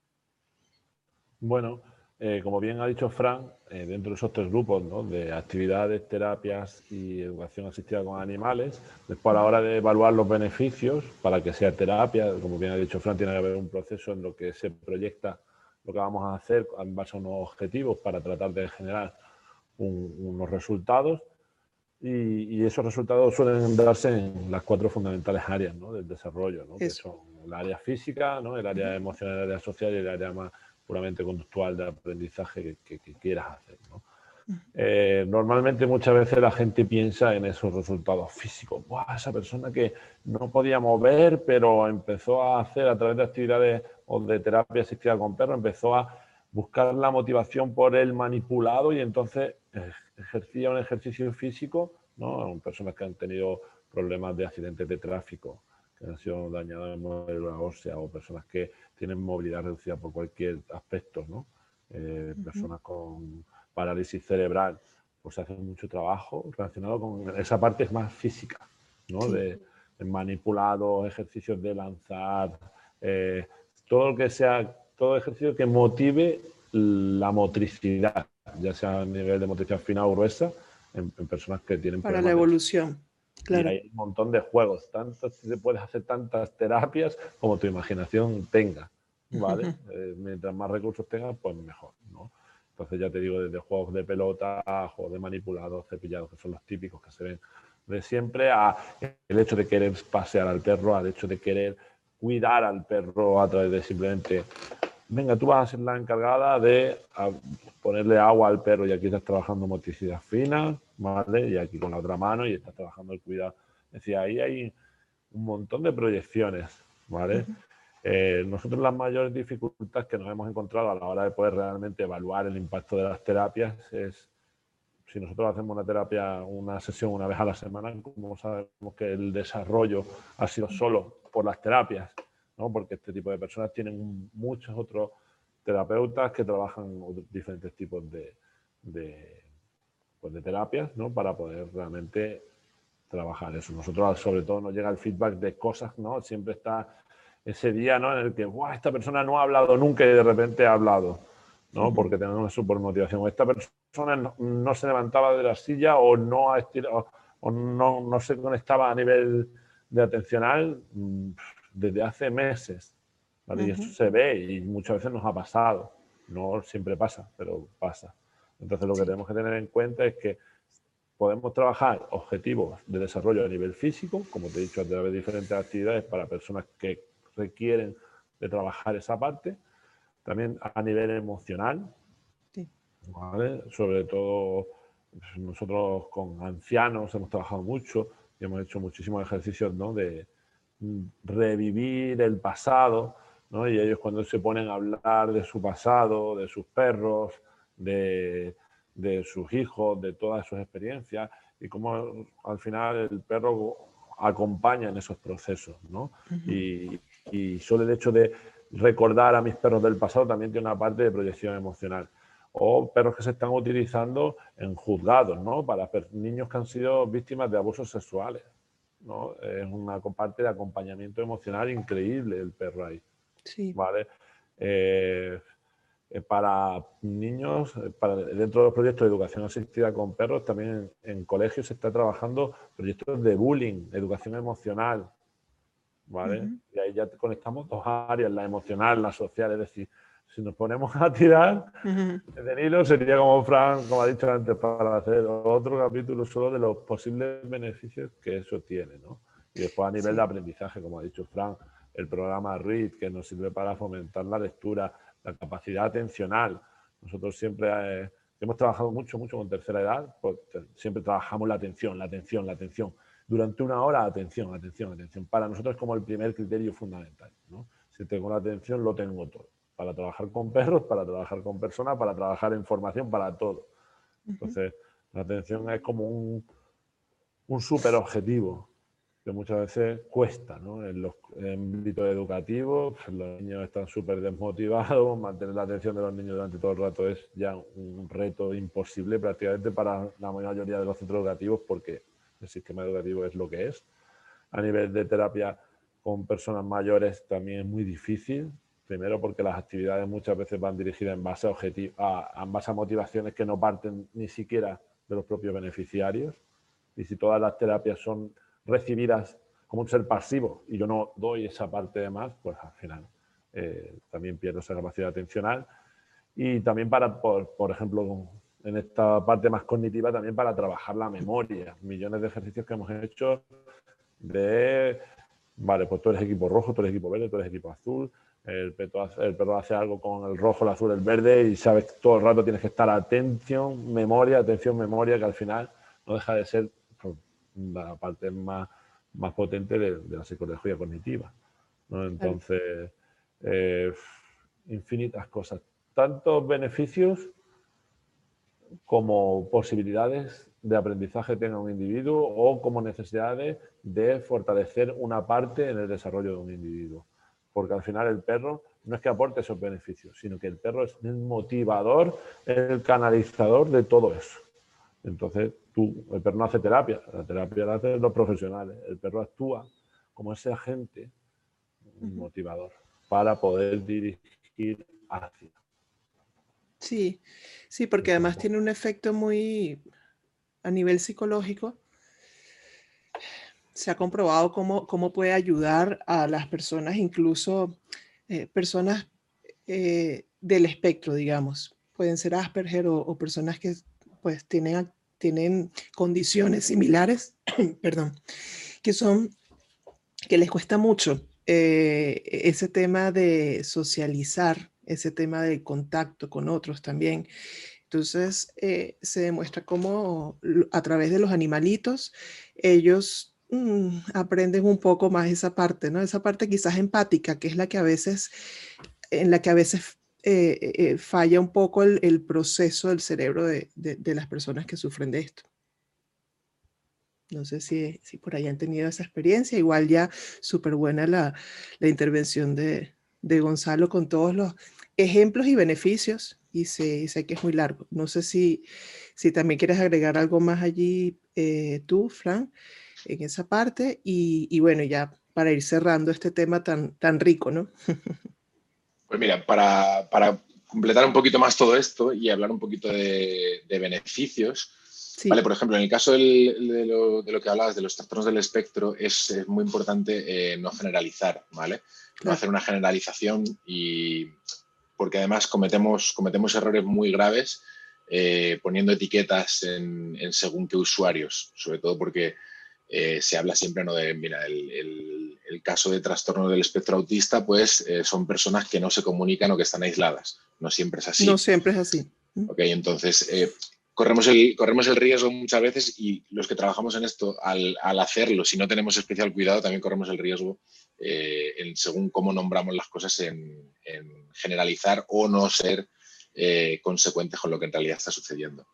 Bueno, eh, como bien ha dicho Fran, eh, dentro de esos tres grupos de actividades, terapias y educación asistida con animales, después a la hora de evaluar los beneficios para que sea terapia, como bien ha dicho Fran, tiene que haber un proceso en lo que se proyecta lo que vamos a hacer en base a unos objetivos para tratar de generar unos resultados. Y, esos resultados suelen darse en las cuatro fundamentales áreas del desarrollo, que son el área física, el área emocional, el área social y el área más puramente conductual de aprendizaje que, quieras hacer. Eh, normalmente muchas veces la gente piensa en esos resultados físicos. esa persona que no podía mover, pero empezó a hacer a través de actividades o de terapia asistida con perros, empezó a buscar la motivación por el manipulado y entonces ejercía un ejercicio físico, ¿no? Personas que han tenido problemas de accidentes de tráfico, que han sido dañadas en la ósea o personas que tienen movilidad reducida por cualquier aspecto, ¿no? Eh, personas con parálisis cerebral, pues se hace mucho trabajo relacionado con esa parte más física, ¿no? De, manipulado, ejercicios de lanzar, eh, todo lo que sea, todo ejercicio que motive la motricidad, ya sea a nivel de motricidad fina o gruesa, en, personas que tienen Para la evolución. Claro. hay un montón de juegos, tanto se puedes hacer tantas terapias como tu imaginación tenga, ¿vale? Eh, mientras más recursos tengas, pues mejor, ¿no? Entonces ya te digo, desde juegos de pelota, juegos de manipulados, cepillados, que son los típicos que se ven de siempre, a el hecho de querer pasear al perro, al hecho de querer cuidar al perro a través de simplemente, venga, tú vas a ser la encargada de ponerle agua al perro y aquí estás trabajando motricidad fina, ¿vale? Y aquí con la otra mano y estás trabajando el cuidado. Es decir, ahí hay un montón de proyecciones, ¿vale? Eh, nosotros las mayores dificultades que nos hemos encontrado a la hora de poder realmente evaluar el impacto de las terapias es si nosotros hacemos una terapia, una sesión una vez a la semana, como sabemos que el desarrollo ha sido solo por las terapias, ¿no? porque este tipo de personas tienen muchos otros terapeutas que trabajan diferentes tipos de, de, pues de terapias ¿no? para poder realmente trabajar eso. Nosotros sobre todo nos llega el feedback de cosas, ¿no? Siempre está ese día, ¿no? En el que, esta persona no ha hablado nunca y de repente ha hablado, ¿no? Porque tenemos una super motivación. Esta persona no, se levantaba de la silla o no ha estirado, o no, no se conectaba a nivel de atencional mm, desde hace meses. Y eso se ve y muchas veces nos ha pasado. No siempre pasa, pero pasa. Entonces lo que tenemos que tener en cuenta es que podemos trabajar objetivos de desarrollo a nivel físico, como te he dicho, a través de diferentes actividades para personas que requieren de trabajar esa parte. También a nivel emocional, sobre todo pues, nosotros con ancianos hemos trabajado mucho y hemos hecho muchísimos ejercicios ¿no? de revivir el pasado. ¿no? Y ellos cuando se ponen a hablar de su pasado, de sus perros, de, de sus hijos, de todas sus experiencias y cómo al final el perro acompaña en esos procesos. ¿no? y, y, solo el hecho de recordar a mis perros del pasado también tiene una parte de proyección emocional. O perros que se están utilizando en juzgados, ¿no? Para niños que han sido víctimas de abusos sexuales. ¿No? Es una parte de acompañamiento emocional increíble el perro ahí. Sí. ¿Vale? Eh, eh, para niños, para, dentro de los proyectos de educación asistida con perros, también en, colegios se está trabajando proyectos de bullying, educación emocional, ¿vale? Y ahí ya conectamos dos áreas, la emocional, la social, es decir, si nos ponemos a tirar de hilo sería como Fran, como ha dicho antes, para hacer otro capítulo solo de los posibles beneficios que eso tiene, ¿no? Y después a nivel de aprendizaje, como ha dicho Fran, el programa READ, que nos sirve para fomentar la lectura, la capacidad atencional. Nosotros siempre eh, hemos trabajado mucho, mucho con tercera edad, pues, siempre trabajamos la atención, la atención, la atención. Durante una hora, atención, atención, atención. Para nosotros es como el primer criterio fundamental. ¿no? Si tengo la atención, lo tengo todo. Para trabajar con perros, para trabajar con personas, para trabajar en formación, para todo. Entonces, la atención es como un, un súper objetivo que muchas veces cuesta, ¿no? En los ámbitos educativos, pues, los niños están súper desmotivados, mantener la atención de los niños durante todo el rato es ya un reto imposible prácticamente para la mayoría de los centros educativos porque el sistema educativo es lo que es. A nivel de terapia con personas mayores también es muy difícil, primero porque las actividades muchas veces van dirigidas en base a, a, en base a motivaciones que no parten ni siquiera de los propios beneficiarios. Y si todas las terapias son recibidas como un ser pasivo y yo no doy esa parte de más, pues al final eh, también pierdo esa capacidad atencional. Y también para, por, por, ejemplo, en esta parte más cognitiva, también para trabajar la memoria. Millones de ejercicios que hemos hecho de, vale, pues tú eres equipo rojo, tú eres equipo verde, tú eres equipo azul, el perro, hace, el perro hace algo con el rojo, el azul, el verde y sabes que todo el rato tienes que estar atención, memoria, atención, memoria, que al final no deja de ser la parte más, más potente de, la psicología cognitiva. Entonces, eh, infinitas cosas, tantos beneficios como posibilidades de aprendizaje tenga un individuo o como necesidades de fortalecer una parte en el desarrollo de un individuo. Porque al final el perro no es que aporte esos beneficios, sino que el perro es el motivador, el canalizador de todo eso. Entonces, tú, el perro no hace terapia, la terapia la hacen los profesionales. El perro actúa como ese agente motivador para poder dirigir hacia. Sí, sí, porque además tiene un efecto muy a nivel psicológico. Se ha comprobado cómo, cómo puede ayudar a las personas, incluso eh, personas eh, del espectro, digamos. Pueden ser Asperger o personas que pues tienen, tienen condiciones similares, perdón, que son, que les cuesta mucho eh, ese tema de socializar, ese tema de contacto con otros también. Entonces, eh, se demuestra cómo a través de los animalitos, ellos mm, aprenden un poco más esa parte, ¿no? Esa parte quizás empática, que es la que a veces, en la que a veces eh, eh, falla un poco el, proceso del cerebro de, las personas que sufren de esto. No sé si, si por ahí han tenido esa experiencia. Igual ya súper buena la, intervención de, Gonzalo con todos los ejemplos y beneficios. Y sé, sé, que es muy largo. No sé si, si también quieres agregar algo más allí eh, tú, Fran. En esa parte y, bueno, ya para ir cerrando este tema tan, tan rico, ¿no? Pues mira, para, completar un poquito más todo esto y hablar un poquito de, beneficios, Vale, por ejemplo, en el caso de, lo, que hablabas de los trastornos del espectro, es, muy importante eh, no generalizar, ¿vale? No hacer una generalización y porque además cometemos, cometemos errores muy graves eh, poniendo etiquetas en, según qué usuarios, sobre todo porque eh, se habla siempre ¿no? de, mira, el, caso de trastorno del espectro autista, pues eh, son personas que no se comunican o que están aisladas. No siempre es así. No siempre es así. Ok, entonces corremos, el, corremos el riesgo muchas veces y los que trabajamos en esto, al, hacerlo, si no tenemos especial cuidado, también corremos el riesgo en, según cómo nombramos las cosas en, en generalizar o no ser eh, consecuentes con lo que en realidad está sucediendo.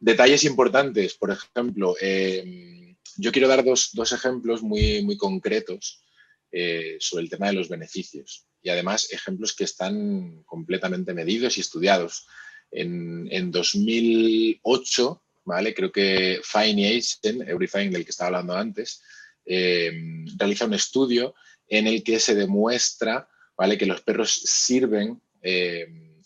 Detalles importantes, por ejemplo, eh, yo quiero dar dos, ejemplos muy, muy concretos eh, sobre el tema de los beneficios y además ejemplos que están completamente medidos y estudiados. En, 2008, ¿vale? creo que Fine Eisen, Everything del que estaba hablando antes, realiza un estudio en el que se demuestra ¿vale? que los perros sirven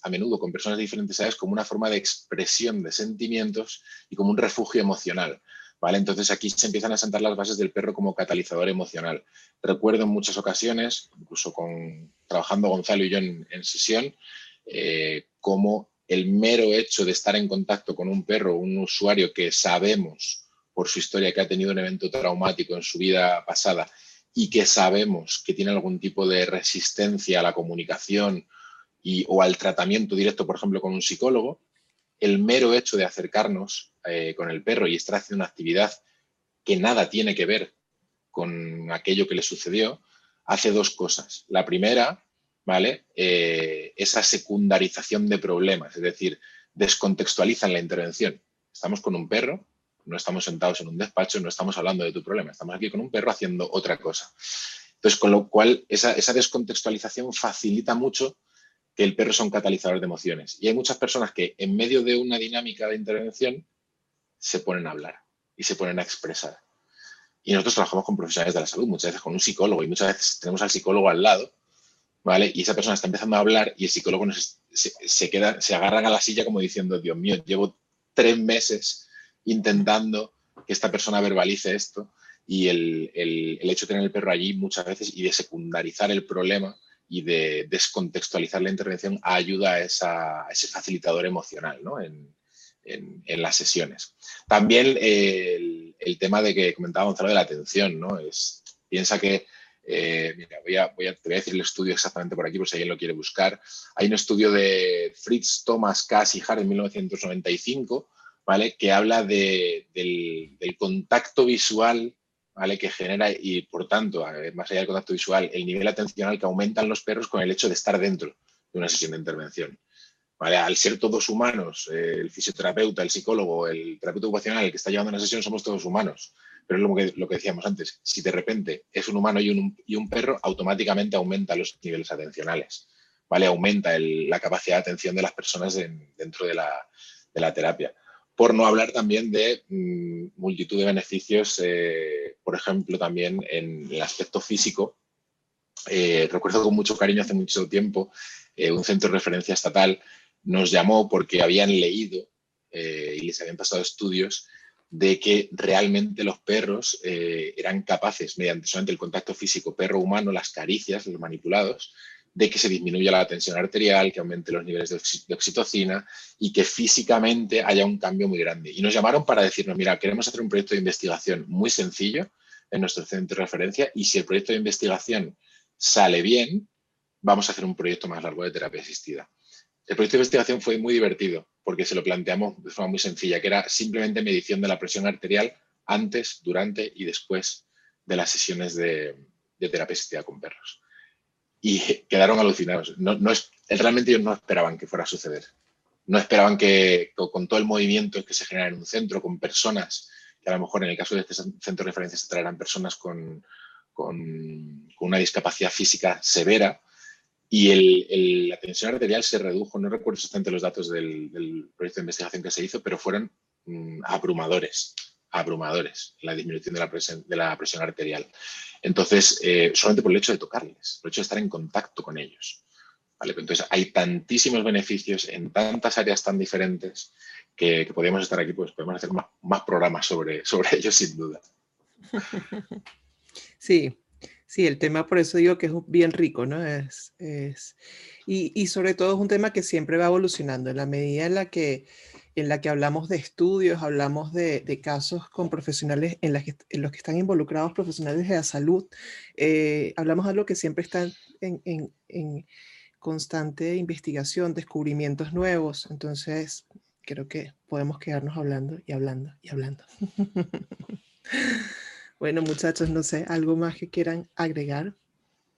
a menudo con personas de diferentes edades como una forma de expresión de sentimientos y como un refugio emocional. ¿Vale? Entonces aquí se empiezan a sentar las bases del perro como catalizador emocional. Recuerdo en muchas ocasiones, incluso con, trabajando Gonzalo y yo en, sesión, eh, como el mero hecho de estar en contacto con un perro, un usuario que sabemos por su historia que ha tenido un evento traumático en su vida pasada y que sabemos que tiene algún tipo de resistencia a la comunicación o al tratamiento directo, por ejemplo, con un psicólogo, el mero hecho de acercarnos eh, con el perro y estar haciendo una actividad que nada tiene que ver con aquello que le sucedió, hace dos cosas. La primera, ¿vale? Eh, esa secundarización de problemas, es decir, descontextualizan la intervención. Estamos con un perro, no estamos sentados en un despacho, no estamos hablando de tu problema, estamos aquí con un perro haciendo otra cosa. Entonces, con lo cual, esa, esa descontextualización facilita mucho que el perro es un catalizador de emociones. Y hay muchas personas que en medio de una dinámica de intervención se ponen a hablar y se ponen a expresar. Y nosotros trabajamos con profesionales de la salud, muchas veces con un psicólogo y muchas veces tenemos al psicólogo al lado, ¿vale? Y esa persona está empezando a hablar y el psicólogo se, queda, se agarran a la silla como diciendo, Dios mío, llevo tres meses intentando que esta persona verbalice esto y el, el hecho de tener el perro allí muchas veces y de secundarizar el problema y de descontextualizar la intervención ayuda a, ese facilitador emocional en, las sesiones. También el, tema de que comentaba Gonzalo de la atención, ¿no? Es, piensa que, eh, voy a, te voy a decir el estudio exactamente por aquí, por si alguien lo quiere buscar. Hay un estudio de Fritz Thomas Kass y Hart en 1995, ¿vale? Que habla del contacto visual que genera y, por tanto, más allá del contacto visual, el nivel atencional que aumentan los perros con el hecho de estar dentro de una sesión de intervención. ¿Vale? Al ser todos humanos, eh, el fisioterapeuta, el psicólogo, el terapeuta ocupacional, el que está llevando una sesión, somos todos humanos. Pero es lo que, lo que decíamos antes, si de repente es un humano y un, y un perro, automáticamente aumenta los niveles atencionales. ¿vale? Aumenta la capacidad de atención de las personas dentro de la, de la terapia por no hablar también de mm, multitud de beneficios, eh, por ejemplo, también en el aspecto físico. Eh, recuerdo con mucho cariño hace mucho tiempo, eh, un centro de referencia estatal nos llamó porque habían leído y les habían pasado estudios de que realmente los perros eran capaces, mediante solamente el contacto físico perro-humano, las caricias, los manipulados, de que se disminuya la tensión arterial, que aumente los niveles de oxitocina y que físicamente haya un cambio muy grande. Y nos llamaron para decirnos, mira, queremos hacer un proyecto de investigación muy sencillo en nuestro centro de referencia y si el proyecto de investigación sale bien, vamos a hacer un proyecto más largo de terapia asistida. El proyecto de investigación fue muy divertido porque se lo planteamos de forma muy sencilla, que era simplemente medición de la presión arterial antes, durante y después de las sesiones de, de terapia asistida con perros y quedaron alucinados. No, no es, realmente ellos no esperaban que fuera a suceder. No esperaban que con todo el movimiento que se genera en un centro, con personas, que a lo mejor en el caso de este centro de referencia se traerán personas con, con, una discapacidad física severa, y el, la tensión arterial se redujo, no recuerdo exactamente los datos del, proyecto de investigación que se hizo, pero fueron mm, abrumadores, abrumadores la disminución de la presión, de la presión arterial. Entonces, eh, solamente por el hecho de tocarles, por el hecho de estar en contacto con ellos. Entonces, hay tantísimos beneficios en tantas áreas tan diferentes que, podríamos estar aquí, pues podemos hacer más, programas sobre, sobre ellos, sin duda. Sí, sí, el tema por eso digo que es bien rico, ¿no? Es, y, sobre todo es un tema que siempre va evolucionando en la medida en la que, en la que hablamos de estudios, hablamos de, casos con profesionales en, en, los que están involucrados profesionales de la salud, eh, hablamos de algo que siempre está en, en constante investigación, descubrimientos nuevos. Entonces, creo que podemos quedarnos hablando y hablando y hablando. bueno, muchachos, no sé, ¿algo más que quieran agregar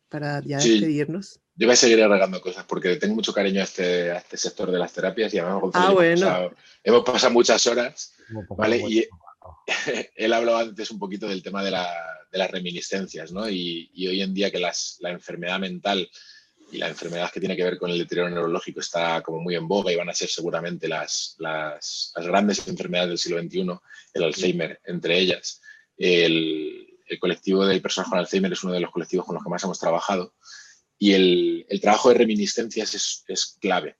para ya despedirnos? Yo voy a seguir agregando cosas porque tengo mucho cariño a este, a este sector de las terapias y además ah, bueno. hemos, pasado, muchas horas, ¿vale? Y él hablado antes un poquito del tema de, las reminiscencias, ¿no? Y, hoy en día que las, la enfermedad mental y la enfermedad que tiene que ver con el deterioro neurológico está como muy en boga y van a ser seguramente las, las, grandes enfermedades del siglo XXI, el Alzheimer entre ellas. El, colectivo de personas con Alzheimer es uno de los colectivos con los que más hemos trabajado y el, el trabajo de reminiscencias es, es, clave,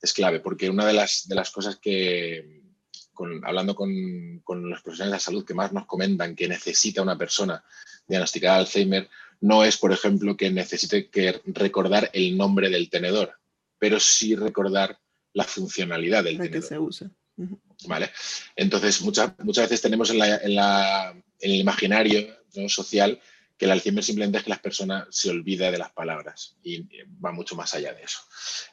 es clave, porque una de las, de las cosas que, hablando con, con, los profesionales de la salud que más nos comentan que necesita una persona diagnosticada de Alzheimer, no es, por ejemplo, que necesite que recordar el nombre del tenedor, pero sí recordar la funcionalidad del tenedor. Que se usa. ¿Vale? Entonces, muchas, muchas veces tenemos en, el imaginario social que el Alzheimer simplemente es que las personas se olvida de las palabras y va mucho más allá de eso.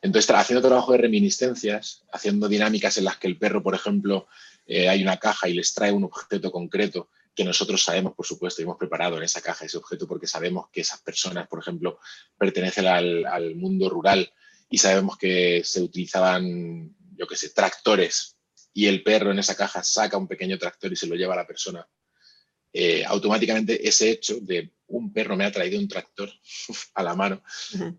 Entonces, haciendo trabajo de reminiscencias, haciendo dinámicas en las que el perro, por ejemplo, eh, hay una caja y les trae un objeto concreto que nosotros sabemos, por supuesto, y hemos preparado en esa caja ese objeto porque sabemos que esas personas, por ejemplo, pertenecen al, mundo rural y sabemos que se utilizaban, yo qué sé, tractores y el perro en esa caja saca un pequeño tractor y se lo lleva a la persona, eh, automáticamente ese hecho de un perro me ha traído un tractor a la mano,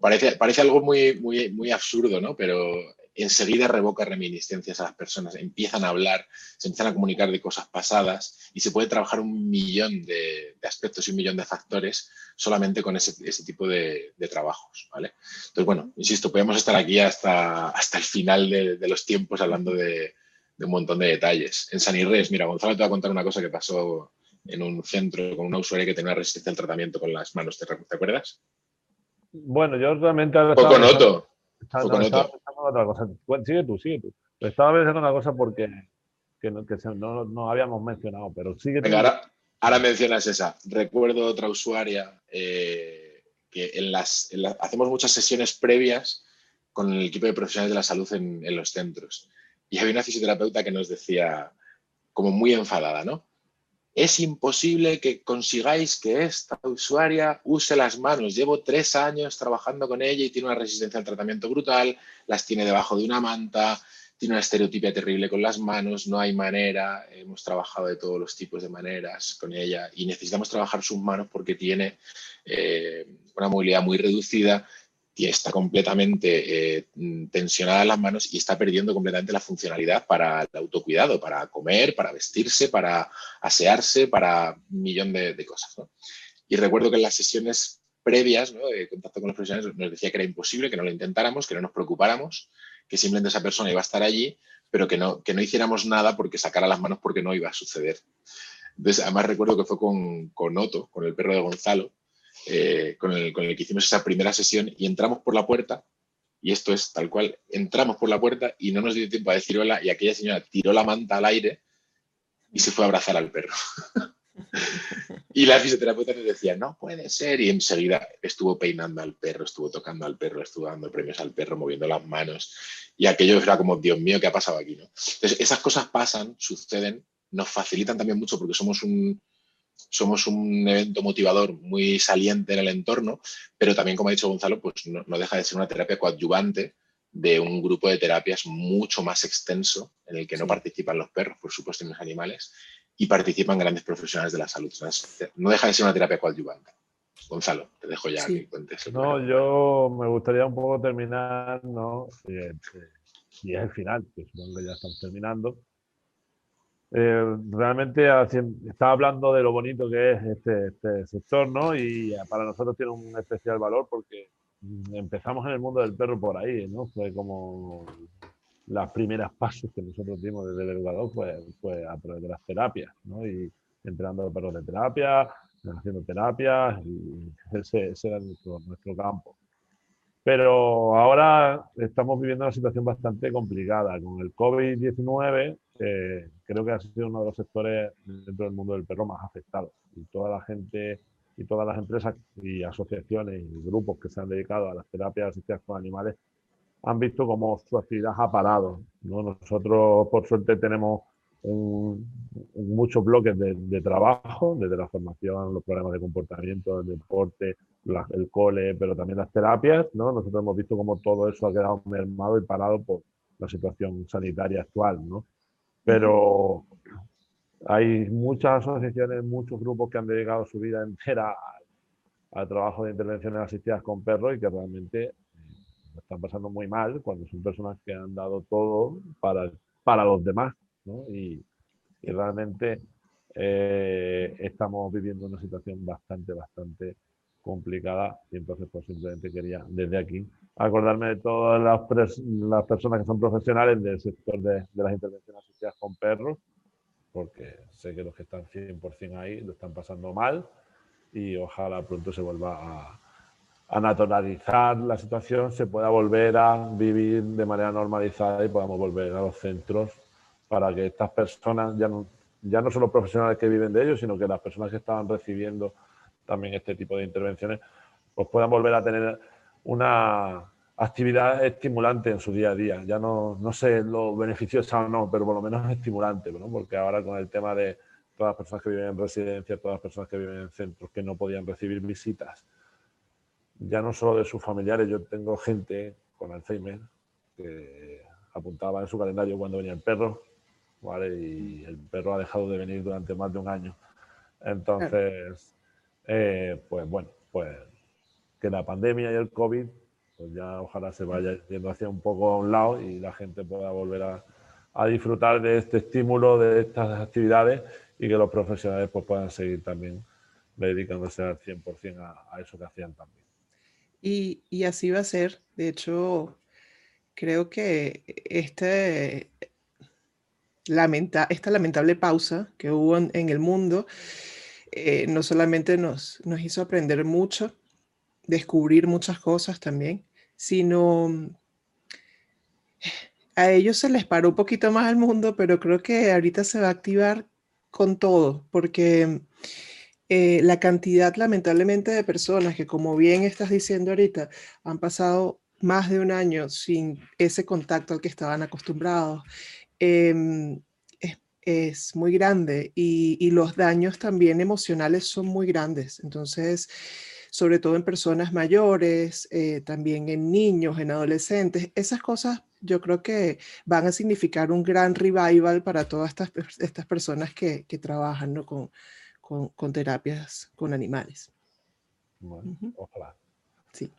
parece, parece algo muy, muy, muy absurdo, ¿no? Pero enseguida revoca reminiscencias a las personas, empiezan a hablar, se empiezan a comunicar de cosas pasadas y se puede trabajar un millón de, aspectos y un millón de factores solamente con ese, tipo de, trabajos. ¿vale? Entonces, bueno, insisto, podemos estar aquí hasta, hasta el final de, los tiempos hablando de, un montón de detalles. En San Irres, mira, Gonzalo te va a contar una cosa que pasó en un centro con una usuaria que tenía resistencia al tratamiento con las manos, ¿te, acuerdas? Bueno, yo realmente... Poco noto otra cosa. Sigue tú, sigue tú. Estaba pensando una cosa porque que no, que no, no, habíamos mencionado, pero sigue Venga, ahora, ahora, mencionas esa. Recuerdo otra usuaria eh, que en las, hacemos muchas sesiones previas con el equipo de profesionales de la salud en, en los centros. Y había una fisioterapeuta que nos decía, como muy enfadada, ¿no? Es imposible que consigáis que esta usuaria use las manos. Llevo tres años trabajando con ella y tiene una resistencia al tratamiento brutal, las tiene debajo de una manta, tiene una estereotipia terrible con las manos, no hay manera, hemos trabajado de todos los tipos de maneras con ella y necesitamos trabajar sus manos porque tiene eh, una movilidad muy reducida y está completamente eh, tensionada en las manos y está perdiendo completamente la funcionalidad para el autocuidado, para comer, para vestirse, para asearse, para un millón de, cosas. Y recuerdo que en las sesiones previas de contacto con los profesionales nos decía que era imposible, que no lo intentáramos, que no nos preocupáramos, que simplemente esa persona iba a estar allí, pero que no, que no hiciéramos nada porque sacara las manos porque no iba a suceder. Además recuerdo que fue con, con Otto, con el perro de Gonzalo, eh, con, el, que hicimos esa primera sesión y entramos por la puerta y esto es tal cual, entramos por la puerta y no nos dio tiempo a decir hola y aquella señora tiró la manta al aire y se fue a abrazar al perro. y la fisioterapeuta nos decía, no puede ser, y enseguida estuvo peinando al perro, estuvo tocando al perro, estuvo dando premios al perro, moviendo las manos, y aquello era como, Dios mío, ¿qué ha pasado aquí? ¿no? Entonces, esas cosas pasan, suceden, nos facilitan también mucho porque somos un, somos un evento motivador muy saliente en el entorno, pero también, como ha dicho Gonzalo, pues no, deja de ser una terapia coadyuvante de un grupo de terapias mucho más extenso en el que no participan los perros, por supuesto, ni los animales, y participan grandes profesionales de la salud. No deja de ser una terapia coadyuvante. Gonzalo, te dejo ya que cuentes. No, yo me gustaría un poco terminar, ¿no? Y, es el final, que supongo que ya estamos terminando eh, realmente está hablando de lo bonito que es este, este, sector, ¿no? Y para nosotros tiene un especial valor porque mm, empezamos en el mundo del perro por ahí, ¿no? Fue como las primeras pasos que nosotros dimos desde el educador fue, fue a través de las terapias, ¿no? Y entrenando perros de terapia, haciendo terapias, y ese, ese era nuestro, nuestro campo. Pero ahora estamos viviendo una situación bastante complicada. Con el COVID-19, eh, creo que ha sido uno de los sectores dentro del mundo del perro más afectados. Y toda la gente y todas las empresas y asociaciones y grupos que se han dedicado a las terapias asistidas con animales han visto cómo su actividad ha parado. ¿no? Nosotros, por suerte, tenemos muchos bloques de, trabajo, desde la formación, los problemas de comportamiento, el deporte, el cole, pero también las terapias. ¿no? Nosotros hemos visto cómo todo eso ha quedado mermado y parado por la situación sanitaria actual. ¿no? Pero hay muchas asociaciones, muchos grupos que han dedicado su vida entera al, trabajo de intervenciones asistidas con perros y que realmente eh, están pasando muy mal cuando son personas que han dado todo para, para los demás. ¿no? Y, y, realmente eh, estamos viviendo una situación bastante, bastante complicada y entonces pues simplemente quería desde aquí acordarme de todas las, las personas que son profesionales del sector de, de, las intervenciones asociadas con perros, porque sé que los que están 100% ahí lo están pasando mal y ojalá pronto se vuelva a, a naturalizar la situación, se pueda volver a vivir de manera normalizada y podamos volver a los centros para que estas personas, ya no, ya no son los profesionales que viven de ellos, sino que las personas que estaban recibiendo también este tipo de intervenciones, pues puedan volver a tener una actividad estimulante en su día a día. Ya no, no sé lo beneficiosa o no, pero por lo menos es estimulante, ¿no? porque ahora con el tema de todas las personas que viven en residencia, todas las personas que viven en centros que no podían recibir visitas, ya no solo de sus familiares, yo tengo gente con Alzheimer que apuntaba en su calendario cuando venía el perro, ¿vale? y el perro ha dejado de venir durante más de un año. Entonces, eh, pues bueno, pues que la pandemia y el COVID, pues ya ojalá se vaya yendo hacia un poco a un lado y la gente pueda volver a, disfrutar de este estímulo, de estas actividades y que los profesionales pues puedan seguir también dedicándose al 100% a, a, eso que hacían también. Y, y, así va a ser. De hecho, creo que este, lamenta, esta lamentable pausa que hubo en el mundo eh, no solamente nos, nos hizo aprender mucho, descubrir muchas cosas también, sino mm, a ellos se les paró un poquito más al mundo, pero creo que ahorita se va a activar con todo, porque eh, la cantidad lamentablemente de personas que, como bien estás diciendo ahorita, han pasado más de un año sin ese contacto al que estaban acostumbrados, eh, es muy grande y, los daños también emocionales son muy grandes. Entonces, sobre todo en personas mayores, eh, también en niños, en adolescentes, esas cosas yo creo que van a significar un gran revival para todas estas, estas personas que, que trabajan ¿no? con, con, con, terapias con animales. Bueno, ojalá. Sí.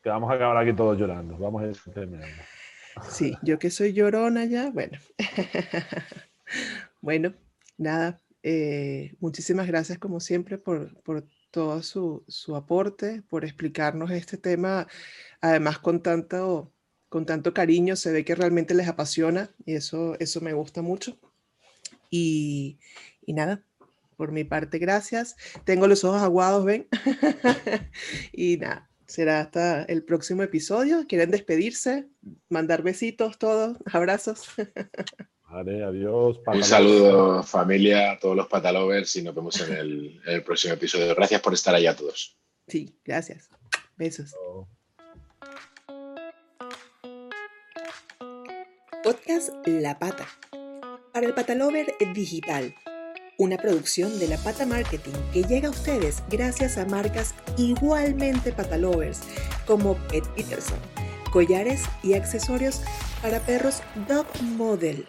Que vamos a acabar aquí todos llorando. Vamos a terminar. Sí, yo que soy llorona ya, bueno. bueno, nada, eh, muchísimas gracias como siempre por, por todo su, su, aporte, por explicarnos este tema, además con tanto, con tanto cariño, se ve que realmente les apasiona y eso, eso me gusta mucho. Y, y nada, por mi parte, gracias. Tengo los ojos aguados, ven. y nada, será hasta el próximo episodio. ¿Quieren despedirse? Mandar besitos, todos, abrazos. Vale, adiós. Un saludo familia, a todos los patalovers y nos vemos en el, en el, próximo episodio. Gracias por estar ahí a todos. Sí, gracias. Besos. Podcast La Pata. Para el Patalover Digital una producción de La Pata Marketing que llega a ustedes gracias a marcas igualmente patalovers como Pet Peterson, collares y accesorios para perros Dog Model.